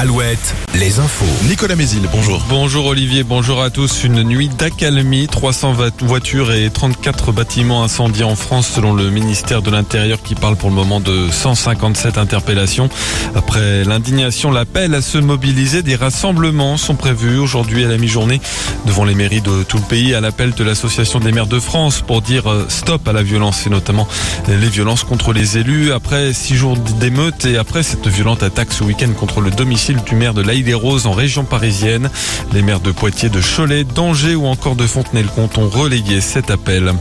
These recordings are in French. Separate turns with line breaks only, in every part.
Alouette, les infos.
Nicolas Mézil, bonjour.
Bonjour Olivier, bonjour à tous. Une nuit d'accalmie, 300 voitures et 34 bâtiments incendiés en France selon le ministère de l'Intérieur qui parle pour le moment de 157 interpellations. Après l'indignation, l'appel à se mobiliser, des rassemblements sont prévus aujourd'hui à la mi-journée devant les mairies de tout le pays à l'appel de l'Association des maires de France pour dire euh, stop à la violence et notamment les violences contre les élus. Après six jours d'émeutes et après cette violente attaque ce week-end contre le domicile du maire de l'Aïle-des-Roses en région parisienne. Les maires de Poitiers, de Cholet, d'Angers ou encore de Fontenay-le-Comte ont relayé cet appel.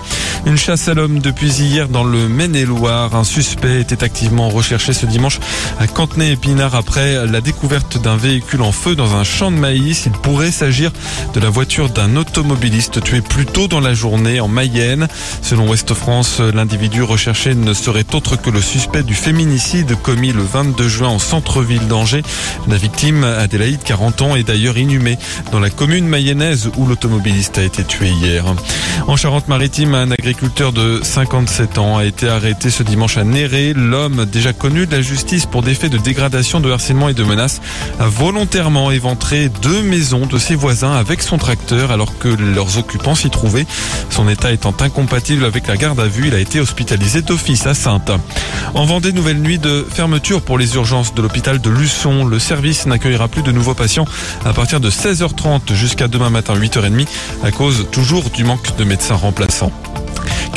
Une chasse à l'homme depuis hier dans le Maine-et-Loire. Un suspect était activement recherché ce dimanche à Cantenay-Épinard après la découverte d'un véhicule en feu dans un champ de maïs. Il pourrait s'agir de la voiture d'un automobiliste tué plus tôt dans la journée en Mayenne. Selon Ouest France, l'individu recherché ne serait autre que le suspect du féminicide commis le 22 juin en centre-ville d'Angers. Victime, Adélaïde, 40 ans, est d'ailleurs inhumée dans la commune mayonnaise où l'automobiliste a été tué hier. En Charente-Maritime, un agriculteur de 57 ans a été arrêté ce dimanche à Néré. L'homme, déjà connu de la justice pour des faits de dégradation, de harcèlement et de menaces, a volontairement éventré deux maisons de ses voisins avec son tracteur alors que leurs occupants s'y trouvaient. Son état étant incompatible avec la garde à vue, il a été hospitalisé d'office à Sainte. En Vendée, nouvelle nuit de fermeture pour les urgences de l'hôpital de Luçon. Le service n'accueillera plus de nouveaux patients à partir de 16h30 jusqu'à demain matin 8h30 à cause toujours du manque de médecins remplaçants.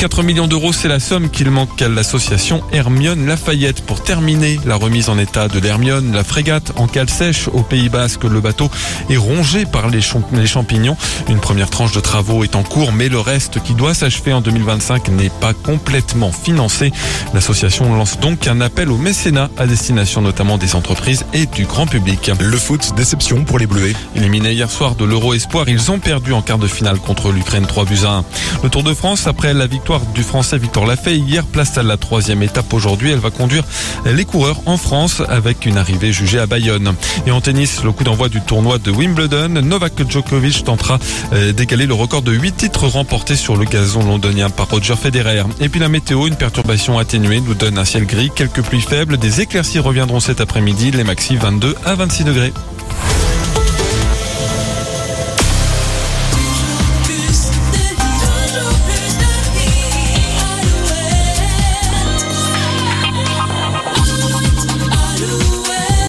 4 millions d'euros, c'est la somme qu'il manque à l'association Hermione Lafayette pour terminer la remise en état de l'Hermione, la frégate en cale sèche au Pays Basque. Le bateau est rongé par les, champignons. Une première tranche de travaux est en cours, mais le reste qui doit s'achever en 2025 n'est pas complètement financé. L'association lance donc un appel au mécénat à destination notamment des entreprises et du grand public.
Le foot, déception pour les Bleuets.
Éliminés hier soir de l'Euro Espoir, ils ont perdu en quart de finale contre l'Ukraine 3 buts à 1. Le Tour de France, après la victoire du Français Victor Lafay hier. Place à la troisième étape aujourd'hui. Elle va conduire les coureurs en France avec une arrivée jugée à Bayonne. Et en tennis, le coup d'envoi du tournoi de Wimbledon, Novak Djokovic tentera euh, d'égaler le record de 8 titres remportés sur le gazon londonien par Roger Federer. Et puis la météo, une perturbation atténuée nous donne un ciel gris, quelques pluies faibles, des éclaircies reviendront cet après-midi, les maxi 22 à 26 degrés.